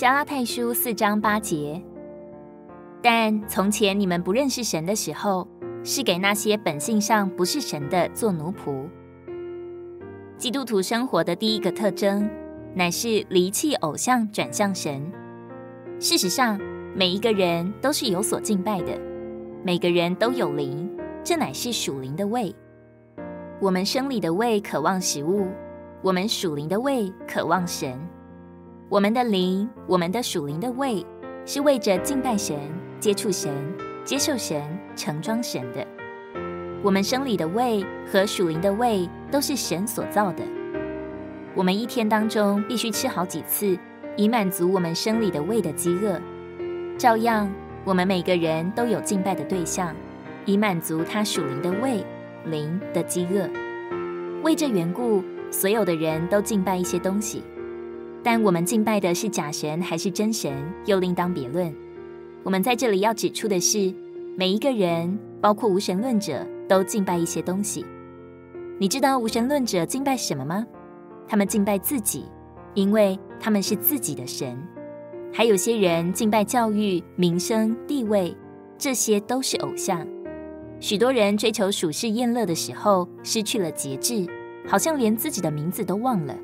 加拉太书四章八节。但从前你们不认识神的时候，是给那些本性上不是神的做奴仆。基督徒生活的第一个特征，乃是离弃偶像，转向神。事实上，每一个人都是有所敬拜的，每个人都有灵，这乃是属灵的胃。我们生理的胃渴望食物，我们属灵的胃渴望神。我们的灵，我们的属灵的胃，是为着敬拜神、接触神、接受神、承装神的。我们生理的胃和属灵的胃都是神所造的。我们一天当中必须吃好几次，以满足我们生理的胃的饥饿。照样，我们每个人都有敬拜的对象，以满足他属灵的胃。灵的饥饿，为这缘故，所有的人都敬拜一些东西。但我们敬拜的是假神还是真神，又另当别论。我们在这里要指出的是，每一个人，包括无神论者，都敬拜一些东西。你知道无神论者敬拜什么吗？他们敬拜自己，因为他们是自己的神。还有些人敬拜教育、名声、地位，这些都是偶像。许多人追求属世宴乐的时候，失去了节制，好像连自己的名字都忘了。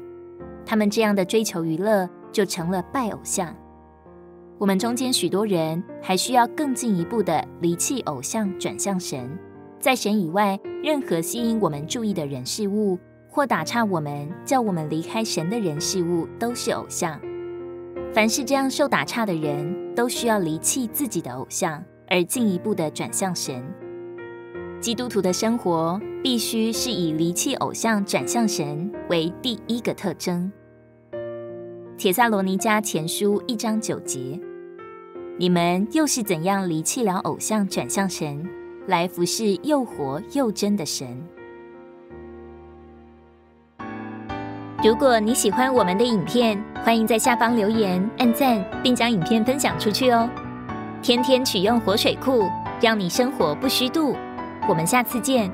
他们这样的追求娱乐，就成了拜偶像。我们中间许多人还需要更进一步的离弃偶像，转向神。在神以外，任何吸引我们注意的人事物，或打岔我们、叫我们离开神的人事物，都是偶像。凡是这样受打岔的人，都需要离弃自己的偶像，而进一步的转向神。基督徒的生活必须是以离弃偶像转向神为第一个特征。帖撒罗尼迦前书一章九节：你们又是怎样离弃了偶像，转向神，来服侍又活又真的神？如果你喜欢我们的影片，欢迎在下方留言、按赞，并将影片分享出去哦。天天取用活水库，让你生活不虚度。我们下次见。